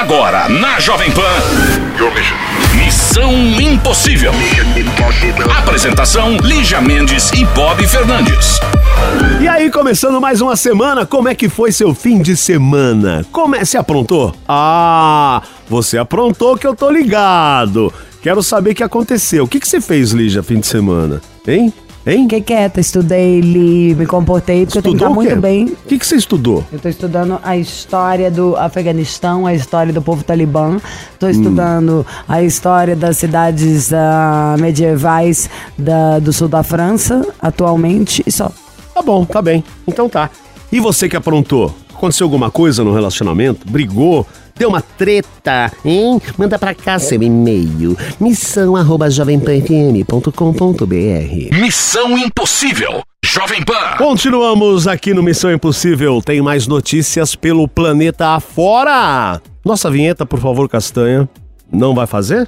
Agora, na Jovem Pan. Missão Impossível. Apresentação: Lígia Mendes e Bob Fernandes. E aí, começando mais uma semana, como é que foi seu fim de semana? Como é, se aprontou? Ah, você aprontou que eu tô ligado. Quero saber o que aconteceu. O que, que você fez, Lígia, fim de semana? Hein? Hein? Fiquei quieta, estudei, li, me comportei, porque eu tenho que estar muito bem. O que, que você estudou? Eu tô estudando a história do Afeganistão, a história do povo talibã. Tô Hum. estudando a história das cidades ah, medievais da- do sul da França, atualmente, e só. Tá bom, tá bem. Então tá. E você que aprontou? Aconteceu alguma coisa no relacionamento? Brigou? Deu uma treta, hein? Manda pra cá seu e-mail. Missão arroba jovempanfm.com.br Missão Impossível. Jovem Pan. Continuamos aqui no Missão Impossível. Tem mais notícias pelo planeta afora. Nossa vinheta, por favor, Castanha. Não vai fazer?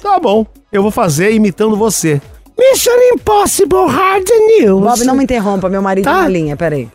Tá bom. Eu vou fazer imitando você. Mission Impossible Hard News. Bob, não me interrompa, meu marido Tá. na linha, peraí.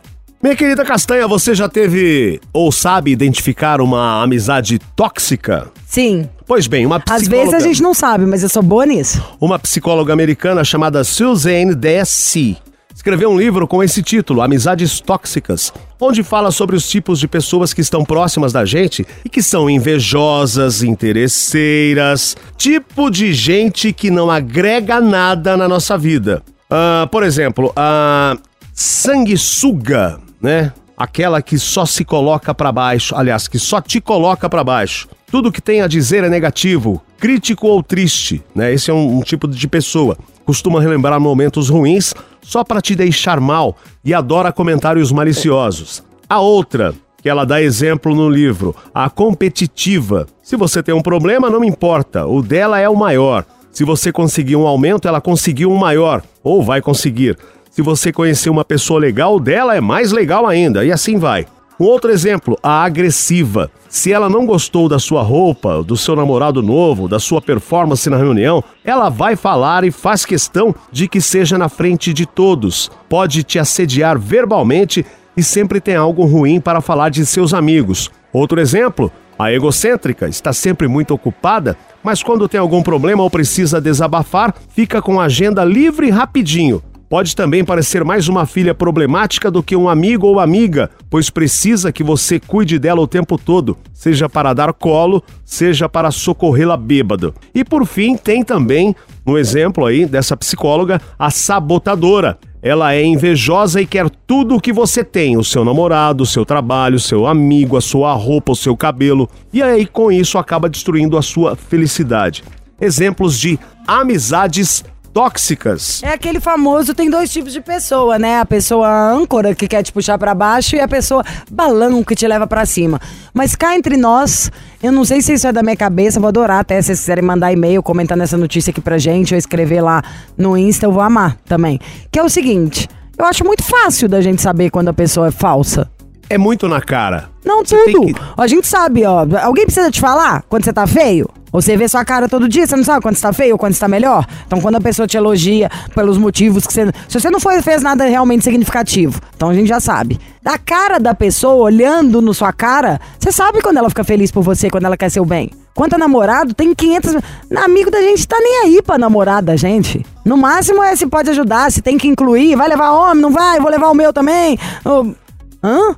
Minha querida Castanha, você já teve ou sabe identificar uma amizade tóxica? Sim, Pois bem, uma às psicóloga, vezes a gente não sabe, mas eu sou boa nisso. uma psicóloga americana chamada Suzanne Desi escreveu um livro com esse título, Amizades Tóxicas, onde fala sobre os tipos de pessoas que estão próximas da gente e que são invejosas, interesseiras, tipo de gente que não agrega nada na nossa vida. Ah, por exemplo, a sanguessuga, né? Aquela que só se coloca pra baixo, aliás, que só te coloca pra baixo. Tudo que tem a dizer é negativo, crítico ou triste, né? Esse é um, um tipo de pessoa. Costuma relembrar momentos ruins só pra te deixar mal e adora comentários maliciosos. A outra, que ela dá exemplo no livro, a competitiva. Se você tem um problema, não importa, o dela é o maior. Se você conseguir um aumento, ela conseguiu um maior, ou vai conseguir. Se você conhecer uma pessoa legal, dela é mais legal ainda, e assim vai. Um outro exemplo, a agressiva. Se ela não gostou da sua roupa, do seu namorado novo, da sua performance na reunião, ela vai falar e faz questão de que seja na frente de todos. Pode te assediar verbalmente e sempre tem algo ruim para falar de seus amigos. Outro exemplo, a egocêntrica está sempre muito ocupada, mas quando tem algum problema ou precisa desabafar, fica com a agenda livre rapidinho. Pode também parecer mais uma filha problemática do que um amigo ou amiga, pois precisa que você cuide dela o tempo todo, seja para dar colo, seja para socorrê-la bêbado. E por fim, tem também, no exemplo aí dessa psicóloga, a sabotadora. Ela é invejosa e quer tudo o que você tem: o seu namorado, o seu trabalho, o seu amigo, a sua roupa, o seu cabelo. E aí, com isso, acaba destruindo a sua felicidade. Exemplos de amizades tóxicas. É aquele famoso, tem dois tipos de pessoa, né? A pessoa âncora que quer te puxar pra baixo e a pessoa balão que te leva pra cima. Mas cá entre nós, eu não sei se isso é da minha cabeça, vou adorar até se vocês quiserem mandar e-mail comentando essa notícia aqui pra gente ou escrever lá no Insta, eu vou amar também. Que é o seguinte, eu acho muito fácil da gente saber quando a pessoa é falsa. É muito na cara. Não Você tudo. que- A gente sabe, ó. Alguém precisa te falar quando você tá feio? Você vê sua cara todo dia, você não sabe quando você tá feio ou quando você tá melhor? Então, quando a pessoa te elogia pelos motivos que você. Se você não foi, fez nada realmente significativo, então a gente já sabe. Da cara da pessoa, olhando na sua cara, você sabe quando ela fica feliz por você, quando ela quer seu bem. Quanto a namorado, tem 500. Amigo da gente tá nem aí pra namorada da gente. No máximo é se pode ajudar, se tem que incluir. Vai levar homem, não vai? Vou levar o meu também. Ô, Hã?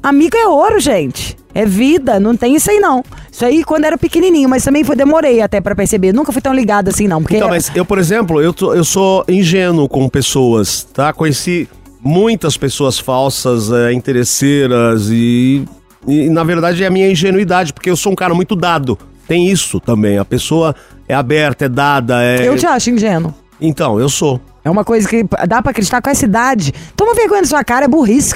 Amigo é ouro, gente. É vida, não tem isso aí não. Isso aí quando era pequenininho, mas também foi demorei até pra perceber. Nunca fui tão ligado assim não, porque Então, mas eu, por exemplo, eu, tô- eu sou ingênuo com pessoas, tá? Conheci muitas pessoas falsas, é, interesseiras e, e, na verdade, é a minha ingenuidade, porque eu sou um cara muito dado. Tem isso também. A pessoa é aberta, é dada, é. eu te acho ingênuo. Então, eu sou. É uma coisa que dá pra acreditar com essa idade. Toma vergonha na sua cara, é burrice.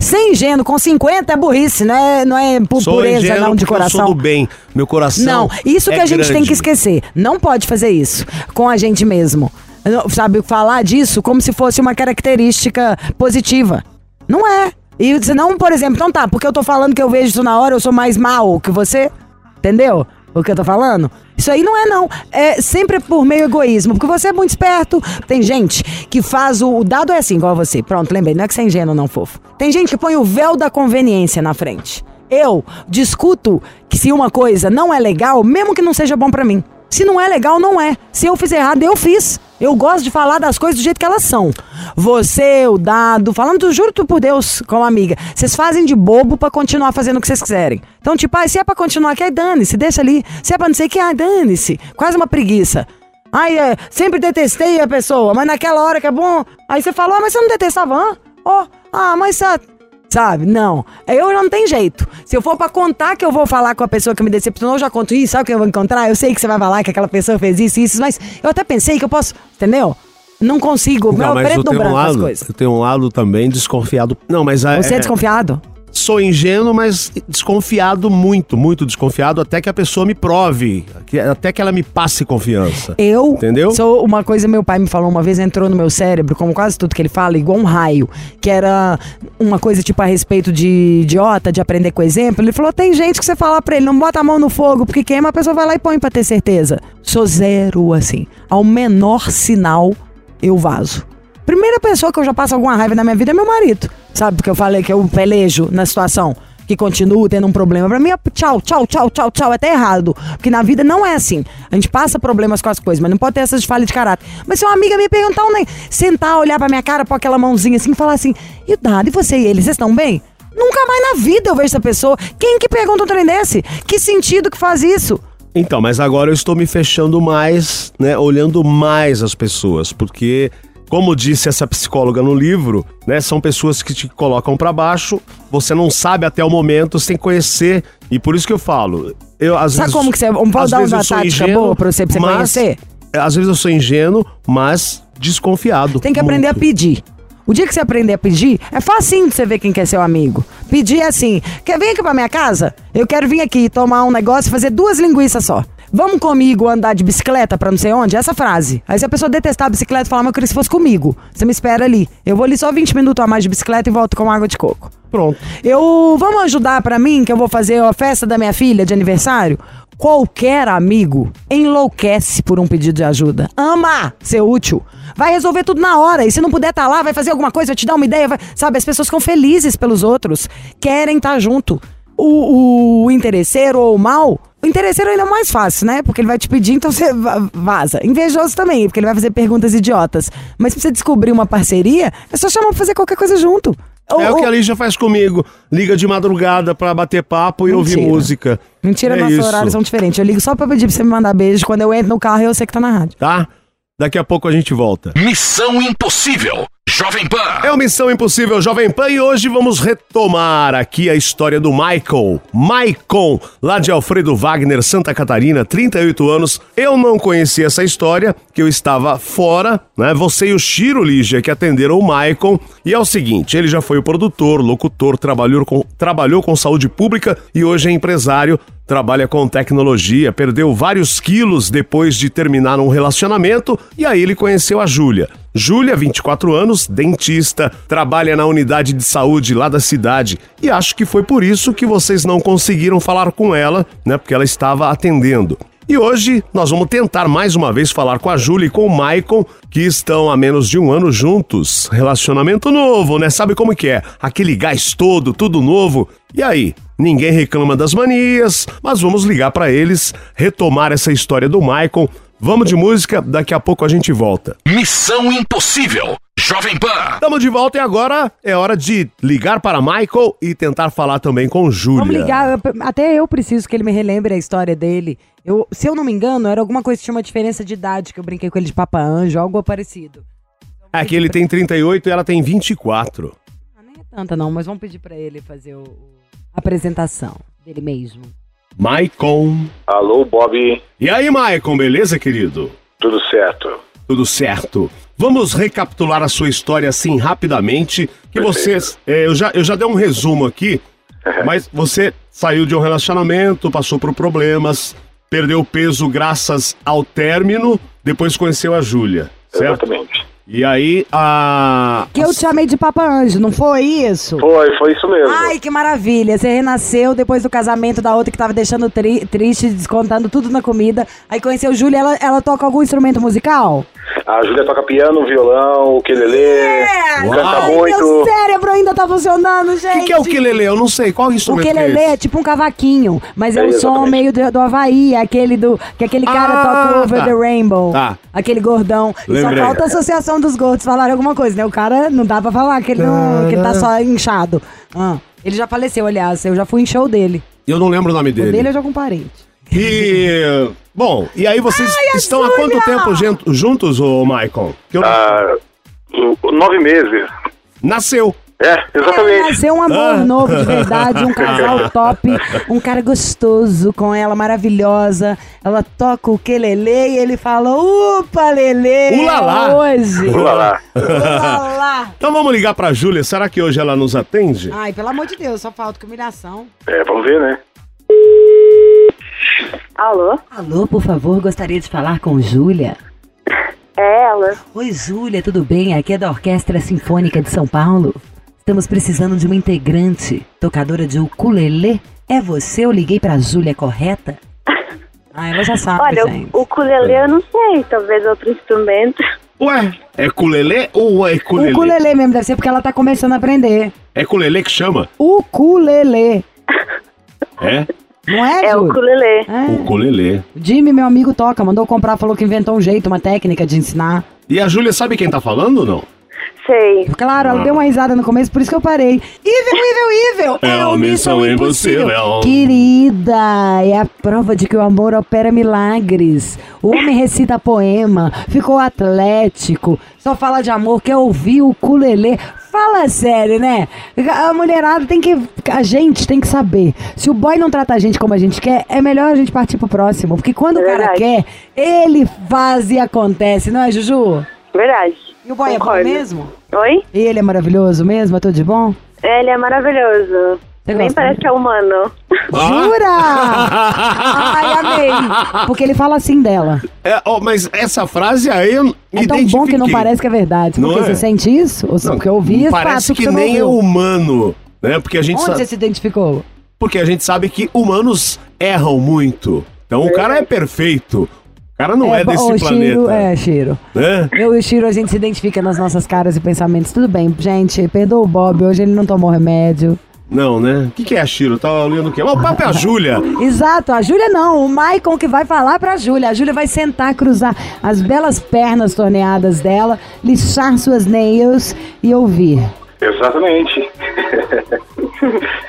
Ser ingênuo com 50 é burrice, não é, não é pu- Sou pureza não de porque eu coração. sou do bem. Meu coração. Não, isso é que a gente tem grande. que esquecer. Não pode fazer isso com a gente mesmo. Não- Sabe, falar disso como se fosse uma característica positiva. Não é. E senão, por exemplo, então tá, porque eu tô falando que eu vejo isso na hora, eu sou mais mal que você. Entendeu? O que eu tô falando? Isso aí não é, não. É sempre por meio egoísmo. Porque você é muito esperto. Tem gente que faz o. O dado é assim, igual você. Pronto, lembrei. Não é que você é ingênuo, não, fofo. Tem gente que põe o véu da conveniência na frente. Eu discuto que se uma coisa não é legal, mesmo que não seja bom pra mim. Se não é legal, não é. Se eu fiz errado, eu fiz. Eu gosto de falar das coisas do jeito que elas são. Você, o Dado, falando, juro tu por Deus, como amiga, vocês fazem de bobo pra continuar fazendo o que vocês quiserem. Então, tipo, ah, se é pra continuar aqui, aí dane-se, deixa ali. Se é pra não sei o que, ai, dane-se. Quase uma preguiça. Ai, é, sempre detestei a pessoa, mas naquela hora que é bom. Aí você falou, ah, mas você não detestava, hã? Ó, ah, mas você. Sabe? Não. Eu não tem jeito. Se eu for pra contar que eu vou falar com a pessoa que me decepcionou, eu já conto isso, sabe o que eu vou encontrar? Eu sei que você vai falar que aquela pessoa fez isso, isso, mas eu até pensei que eu posso. Entendeu? Não consigo. Não, meu mas eu preto no um branco as lado, coisas. eu tenho um lado também desconfiado. Não, mas é, Você é é- desconfiado? Sou ingênuo, mas desconfiado muito, muito desconfiado, até que a pessoa me prove, que- até que ela me passe confiança. Eu Entendeu? sou uma coisa meu pai me falou uma vez, entrou no meu cérebro, como quase tudo que ele fala, igual um raio, que era uma coisa tipo a respeito de idiota, de aprender com exemplo. Ele falou: tem gente que você fala pra ele, não bota a mão no fogo, porque queima, a pessoa vai lá e põe pra ter certeza. Sou zero, assim. Ao menor sinal, eu vazo. Primeira pessoa que eu já passo alguma raiva na minha vida é meu marido. Sabe? Porque eu falei que eu pelejo na situação. Que continuo tendo um problema. Pra mim tchau, tchau, tchau, tchau, tchau. É até errado. Porque na vida não é assim. A gente passa problemas com as coisas, mas não pode ter essas falhas de caráter. Mas se uma amiga me perguntar, um, nem sentar, olhar pra minha cara, pôr aquela mãozinha assim e falar assim: e o Dado, e você e ele, vocês estão bem? Nunca mais na vida eu vejo essa pessoa. Quem que pergunta um trem desse? Que sentido que faz isso? Então, mas agora eu estou me fechando mais, né, olhando mais as pessoas, porque como disse essa psicóloga no livro, né, são pessoas que te colocam pra baixo, você não sabe até o momento sem conhecer, e por isso que eu falo, eu às Sabe vezes como que você- vamos às dar uma tática ingênuo, boa pra você- pra você mas- conhecer? Às vezes eu sou ingênuo, mas desconfiado. Tem que aprender a muito. pedir. O dia que você aprender a pedir, é facinho de você ver quem quer seu amigo. Pedir é assim: quer vir aqui pra minha casa? Eu quero vir aqui tomar um negócio e fazer duas linguiças só. Vamos comigo andar de bicicleta pra não sei onde? Essa frase. Aí se a pessoa detestar a bicicleta falar, mas eu queria que fosse comigo. Você me espera ali. Eu vou ali só 20 minutos a mais de bicicleta e volto com água de coco. Pronto. Eu. Vamos ajudar pra mim, que eu vou fazer a festa da minha filha de aniversário? Qualquer amigo enlouquece por um pedido de ajuda. Ama ser útil. Vai resolver tudo na hora. E se não puder estar lá, vai fazer alguma coisa, vai te dar uma ideia. vai- Sabe, as pessoas ficam felizes pelos outros. Querem estar junto. O, o interesseiro ou o mal. O interesseiro ainda é mais fácil, né? Porque ele vai te pedir, então você va- vaza. Invejoso também, porque ele vai fazer perguntas idiotas. Mas pra você descobrir uma parceria, é só chamar pra fazer qualquer coisa junto. Ou- É o que a Lígia faz comigo. Liga de madrugada pra bater papo e ouvir música. Mentira, é nossos isso, horários são diferentes. Eu ligo só pra pedir pra você me mandar beijo. Quando eu entro no carro, eu sei que tá na rádio. Tá? Daqui a pouco a gente volta. Missão Impossível. Jovem Pan. É o Missão Impossível Jovem Pan e hoje vamos retomar aqui a história do Michael. Maicon, lá de Alfredo Wagner, Santa Catarina, 38 anos. Eu não conhecia essa história, que eu estava fora, né? Você e o Chiro Lígia que atenderam o Maicon. E é o seguinte, ele já foi o produtor, locutor, trabalhou com, trabalhou com saúde pública e hoje é empresário. Trabalha com tecnologia, perdeu vários quilos depois de terminar um relacionamento e aí ele conheceu a Júlia. Júlia, 24 anos, dentista, trabalha na unidade de saúde lá da cidade e acho que foi por isso que vocês não conseguiram falar com ela, né? Porque ela estava atendendo. E hoje nós vamos tentar mais uma vez falar com a Júlia e com o Maicon, que estão há menos de um ano juntos. Relacionamento novo, né? Sabe como que é? Aquele gás todo, tudo novo. E aí? Ninguém reclama das manias, mas vamos ligar para eles, retomar essa história do Maicon. Vamos de música, daqui a pouco a gente volta. Missão Impossível. Jovem Pan. Estamos de volta e agora é hora de ligar para Michael e tentar falar também com Júlia. Vamos ligar. até eu preciso que ele me relembre a história dele. Eu, se eu não me engano, era alguma coisa que tinha uma diferença de idade, que eu brinquei com ele de Papa Anjo, algo parecido. É que ele tem 38 e ela tem 24. Ah, nem é tanta não, mas vamos pedir pra ele fazer o, o- a apresentação dele mesmo. Maicon. Alô, Bob, E aí, Maicon, beleza, querido? tudo certo? Tudo certo. Vamos recapitular a sua história assim rapidamente. Que você. é, eu, já, eu já dei um resumo aqui, mas você saiu de um relacionamento, passou por problemas, perdeu peso graças ao término, depois conheceu a Júlia, certo? Exatamente. E aí, a. Que eu te chamei de Papa Anjo, não foi isso? Foi, foi isso mesmo. Ai, que maravilha. Você renasceu depois do casamento da outra que tava deixando tri- triste, descontando tudo na comida. Aí conheceu Júlia, ela, ela toca algum instrumento musical? A Júlia toca piano, violão, ukelele, canta Ai, muito. meu cérebro ainda tá funcionando, O gente. que, que é o ukulele? Eu não sei. Qual O instrumento ukelele que é é tipo um cavaquinho, mas é, É, o som exatamente. meio do, do Havaí, aquele do. Que aquele cara Ah, toca Over tá. the Rainbow. Tá. Aquele gordão. E só Lembrei. falta a associação dos gordos falar alguma coisa, né? O cara não dá pra falar que ele, não, que ele tá só inchado. Ah, ele já faleceu, aliás. Eu já fui em show dele. Eu não lembro o nome O dele dele. eu já com parente. E. Bom, e aí vocês Ai, a estão há quanto tempo juntos, ô Michael? Que eu- Ah, nove meses. Nasceu. É, exatamente. Nasceu um amor Ah. novo de verdade, um casal top, um cara gostoso com ela, maravilhosa. Ela toca o quelele e ele fala, upa, lele, Ulalá. hoje. Vamos lá. Ulalá. Então vamos ligar pra Júlia. Será que hoje ela nos atende? Ai, pelo amor de Deus, só falta que humilhação. É, vamos ver, né? Alô? Alô, por favor, gostaria de falar com Júlia. É ela. Oi, Júlia, tudo bem? Aqui é da Orquestra Sinfônica de São Paulo. Estamos precisando de uma integrante, tocadora de ukulele. É você? Eu liguei pra Júlia correta? Ah, ela já sabe, Olha, gente. o ukulele eu não sei, talvez outro instrumento. Ué, é culelê ou é O ukulele? ukulele mesmo, deve ser porque ela tá começando a aprender. É culelê que chama? Ukulele. É? Não é, É o Júlia? ukulele. É. Ukulelê. Jimmy, meu amigo, toca. Mandou comprar, falou que inventou um jeito, uma técnica de ensinar. E a Júlia sabe quem tá falando ou não? Sei. Claro, ela deu uma risada no começo, por isso que eu parei. Evil, evil, evil! É uma missão impossível. Querida, é a prova de que o amor opera milagres. O homem recita poema, ficou atlético, só fala de amor, quer ouvir o ukulele. Fala sério, né? A mulherada tem que. A gente tem que saber. Se o boy não trata a gente como a gente quer, é melhor a gente partir pro próximo. Porque quando É o cara quer, ele faz e acontece, não é, Juju? Verdade. E o boy é Concordo. bom mesmo? Oi? E ele é maravilhoso mesmo? É tudo de bom? Ele é maravilhoso. Você Nem gosta? parece que é humano. Jura? Ai, amei. Porque ele fala assim dela. É, ó, mas essa frase aí eu me É tão bom que não parece que é verdade. Não Porque é? você sente isso? Ou Não, porque eu ouvi Parece que, não nem é humano, né? Porque a gente Onde sabe, você se identificou? porque a gente sabe que humanos erram muito. Então o cara é perfeito. O cara não é, bo- desse ô, planeta. Chiro, é, Chiro. Né? Eu e o Chiro, a gente se identifica nas nossas caras e pensamentos. Tudo bem, gente, perdoa o Bob. Hoje ele não tomou remédio. Não, né? O que, que é a Chiro? Tá olhando o quê? O papo é a Júlia. Exato, a Júlia não, o Maicon que vai falar pra Júlia. A Júlia vai sentar, cruzar as belas pernas torneadas dela, lixar suas nails e ouvir. Exatamente.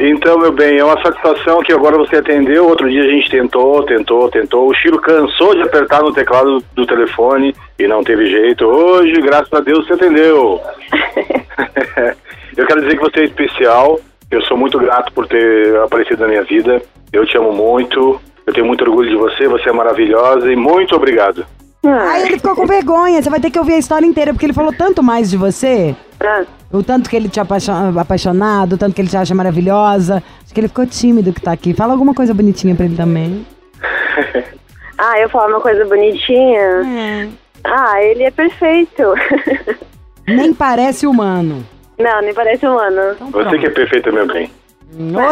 então, meu bem, é uma satisfação que agora você atendeu. Outro dia a gente tentou, tentou, tentou. O Chiro cansou de apertar no teclado do telefone e não teve jeito. Hoje, graças a Deus, você atendeu. Eu quero dizer que você é especial. Eu sou muito grato por ter aparecido na minha vida. Eu te amo muito. Eu tenho muito orgulho de você. Você é maravilhosa e muito obrigado. Aí ele ficou com vergonha, você vai ter que ouvir a história inteira, porque ele falou tanto mais de você. Ah, O tanto que ele te apaixo- apaixonado, o tanto que ele te acha maravilhosa. Acho que ele ficou tímido que tá aqui. Fala alguma coisa bonitinha pra ele também. ah, eu falo uma coisa bonitinha. É. Ah, ele é perfeito. Nem parece humano. não, nem parece humano. Então, Você que é perfeita, meu bem.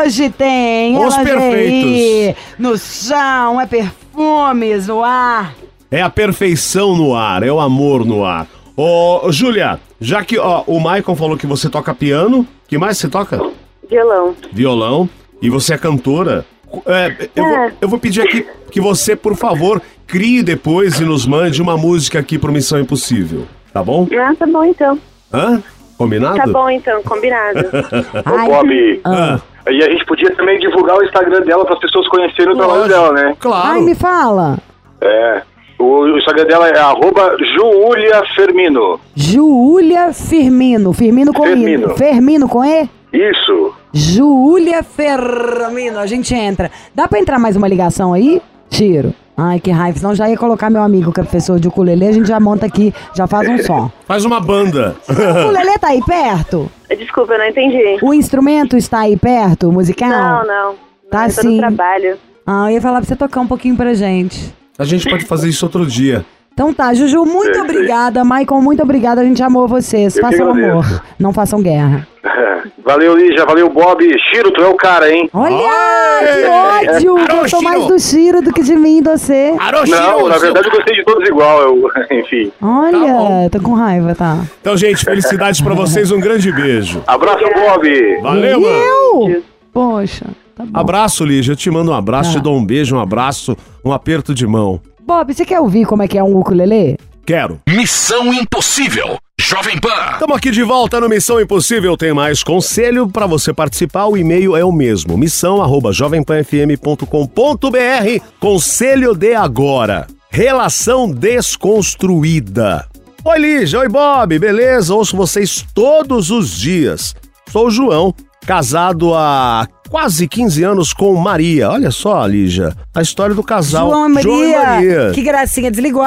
Hoje tem Os lingerie, no chão, é perfumes no ar. É a perfeição no ar, é o amor no ar. Ô, Júlia, já que ó, o Maicon falou que você toca piano, que mais você toca? Violão. Violão, e você é cantora. É, eu, vou, É. eu vou pedir aqui que você, por favor, crie depois e nos mande uma música aqui pro Missão Impossível. Tá bom? Ah, tá bom então. Hã? Combinado? Tá bom então, combinado. Ô, Bob, Ah, e a gente podia também divulgar o Instagram dela para as pessoas conhecerem o trabalho dela, né? claro. ai, me fala. É. O, Instagram dela é arroba Julia Fermino. Júlia Firmino. Firmino com I. Firmino. Firmino com E? Isso. Júlia Firmino. A gente entra. Dá pra entrar mais uma ligação aí? Tiro. Ai, que raiva. Senão já ia colocar meu amigo, que é professor de ukulele. A gente já monta aqui, já faz um som. Faz uma banda. O ukulele tá aí perto? Desculpa, eu não entendi. O instrumento está aí perto, o musical? Não, não. Tá eu tô sim. no trabalho. Ah, eu ia falar pra você tocar um pouquinho pra gente. A gente pode fazer isso outro dia. Então tá, Juju, muito obrigada. Michael, muito obrigada. A gente amou vocês. Eu Façam amor. Não façam guerra. Valeu, Lígia. Valeu, Bob. Chiro, tu é o cara, hein? Olha, Oi! que ódio! Alô, Gostou Chiro! mais do Chiro do que de mim e de você. Não, na verdade eu gostei de todos igual. Eu, enfim. Olha, tô com raiva, tá? Então, gente, felicidades pra vocês, um grande beijo. Abraço, Bob. Valeu, mano. Eu? Poxa, tá bom. Abraço, Lígia. Eu te mando um abraço, te dou um beijo, um abraço, um aperto de mão. Bob, você quer ouvir como é que é um ukulele? Quero. Missão Impossível. Jovem Pan. Estamos aqui de volta no Missão Impossível. Tem mais conselho para você participar. O e-mail é o mesmo: missão@jovempanfm.com.br. Conselho de agora. Relação desconstruída. Oi, Lígia. Oi, Bob. Beleza? Ouço vocês todos os dias. Sou o João, casado há quase 15 anos com Maria. Olha só, Lígia, a história do casal João e Maria. João e Maria. Que gracinha, desligou.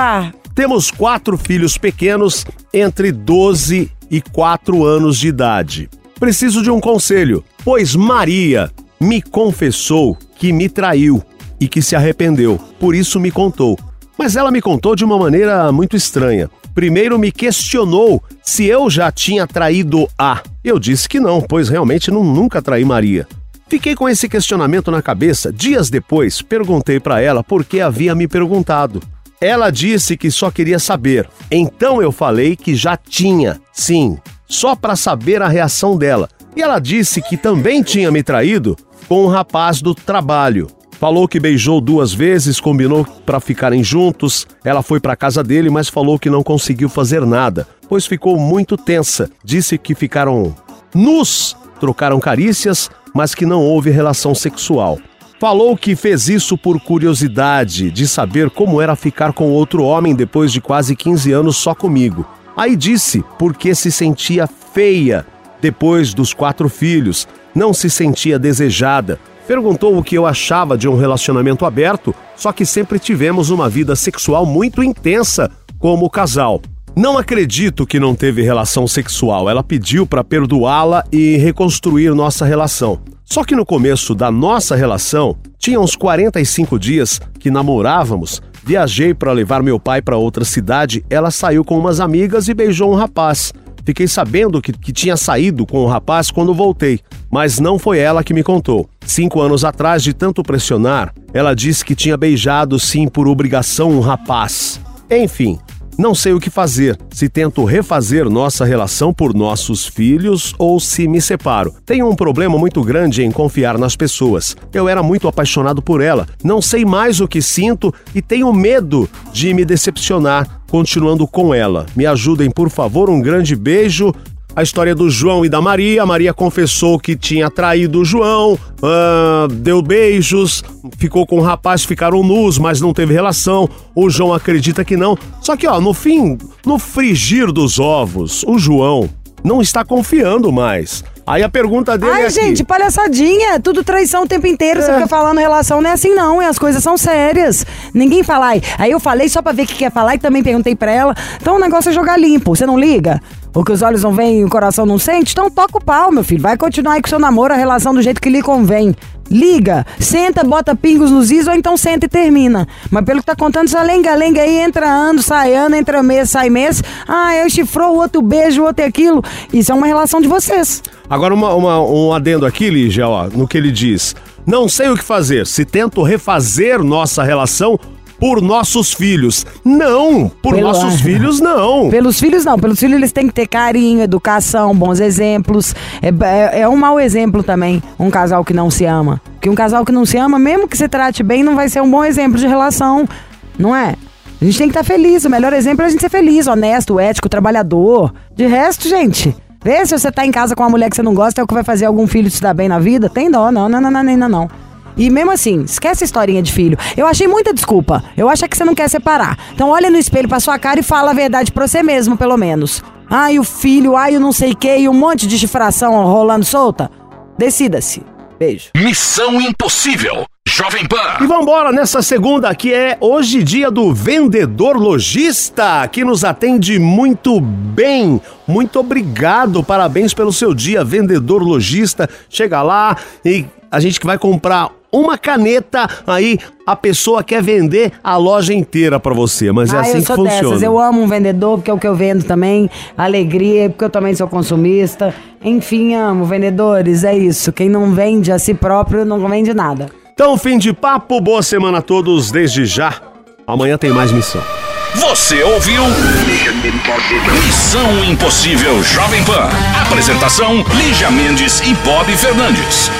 Temos quatro filhos pequenos entre 12 e 4 anos de idade. Preciso de um conselho, pois Maria me confessou que me traiu e que se arrependeu, por isso me contou. Mas ela me contou de uma maneira muito estranha. Primeiro me questionou se eu já tinha traído a. Eu disse que não, pois realmente não, nunca traí Maria. Fiquei com esse questionamento na cabeça. Dias depois, perguntei para ela por que havia me perguntado. Ela disse que só queria saber. Então eu falei que já tinha, sim, só para saber a reação dela. E ela disse que também tinha me traído com um rapaz do trabalho. Falou que beijou duas vezes, combinou para ficarem juntos. Ela foi para casa dele, mas falou que não conseguiu fazer nada, pois ficou muito tensa. Disse que ficaram nus, trocaram carícias, mas que não houve relação sexual. Falou que fez isso por curiosidade de saber como era ficar com outro homem depois de quase 15 anos só comigo. Aí disse porque se sentia feia depois dos quatro filhos, não se sentia desejada. Perguntou o que eu achava de um relacionamento aberto, só que sempre tivemos uma vida sexual muito intensa como casal. Não acredito que não teve relação sexual. Ela pediu para perdoá-la e reconstruir nossa relação. Só que no começo da nossa relação, tinha uns 45 dias que namorávamos. Viajei para levar meu pai para outra cidade. Ela saiu com umas amigas e beijou um rapaz. Fiquei sabendo que, que tinha saído com o rapaz quando voltei, mas não foi ela que me contou. Cinco anos atrás, de tanto pressionar, ela disse que tinha beijado sim por obrigação um rapaz. Enfim, não sei o que fazer, se tento refazer nossa relação por nossos filhos ou se me separo. Tenho um problema muito grande em confiar nas pessoas. Eu era muito apaixonado por ela, não sei mais o que sinto e tenho medo de me decepcionar continuando com ela. Me ajudem, por favor, um grande beijo. A história do João e da Maria. A Maria confessou que tinha traído o João, ah, deu beijos, ficou com o rapaz, ficaram nus, mas não teve relação. O João acredita que não. Só que, ó, no fim, no frigir dos ovos, o João não está confiando mais. Aí a pergunta dele é Ai, aqui. gente, palhaçadinha. é Tudo traição o tempo inteiro. Você fica falando relação, não é assim não. E as coisas são sérias. Ninguém fala. Aí eu falei só pra ver o que quer falar e também perguntei pra ela. Então o negócio é jogar limpo. Você não liga? O que os olhos não veem e o coração não sente? Então toca o pau, meu filho. Vai continuar aí com seu namoro, a relação do jeito que lhe convém. Liga, senta, bota pingos nos is ou então senta e termina. Mas pelo que tá contando, essa lenga-lenga aí entra ano, sai ano, entra mês, sai mês. Ah, eu chifrou, o outro beijo, o outro é aquilo. Isso é uma relação de vocês. Agora, uma- uma- um adendo aqui, Lígia, ó, no que ele diz. Não sei o que fazer. Se tento refazer nossa relação por nossos filhos. Não! Por Pelo- nossos filhos, não! Pelos filhos, não. Pelos filhos, eles têm que ter carinho, educação, bons exemplos. É, é- é um mau exemplo também, um casal que não se ama. Porque um casal que não se ama, mesmo que se trate bem, não vai ser um bom exemplo de relação, não é? A gente tem que estar feliz. O melhor exemplo é a gente ser feliz, honesto, ético, trabalhador. De resto, gente, vê se você tá em casa com uma mulher que você não gosta, é o que vai fazer algum filho se dar bem na vida. Tem dó, não, não, não, não, não, não. não. E mesmo assim, esquece a historinha de filho. Eu achei muita desculpa. Eu acho que você não quer separar. Então olha no espelho pra sua cara e fala a verdade pra você mesmo, pelo menos. Ai, o filho, ai, o não sei o que, e um monte de chifração rolando solta. Decida-se. Beijo. Missão Impossível. Jovem E Pan. vambora nessa segunda, que é hoje dia do vendedor lojista, que nos atende muito bem. Muito obrigado, parabéns pelo seu dia, vendedor lojista. Chega lá e a gente que vai comprar uma caneta, aí a pessoa quer vender a loja inteira pra você, mas é ah, assim eu que sou funciona. dessas. Eu amo um vendedor, porque é o que eu vendo também. Alegria, porque eu também sou consumista. Enfim, amo vendedores, é isso. Quem não vende a si próprio não vende nada. Então, fim de papo, boa semana a todos desde já. Amanhã tem mais missão. Você ouviu? Missão Impossível Jovem Pan. Apresentação: Lígia Mendes e Bob Fernandes.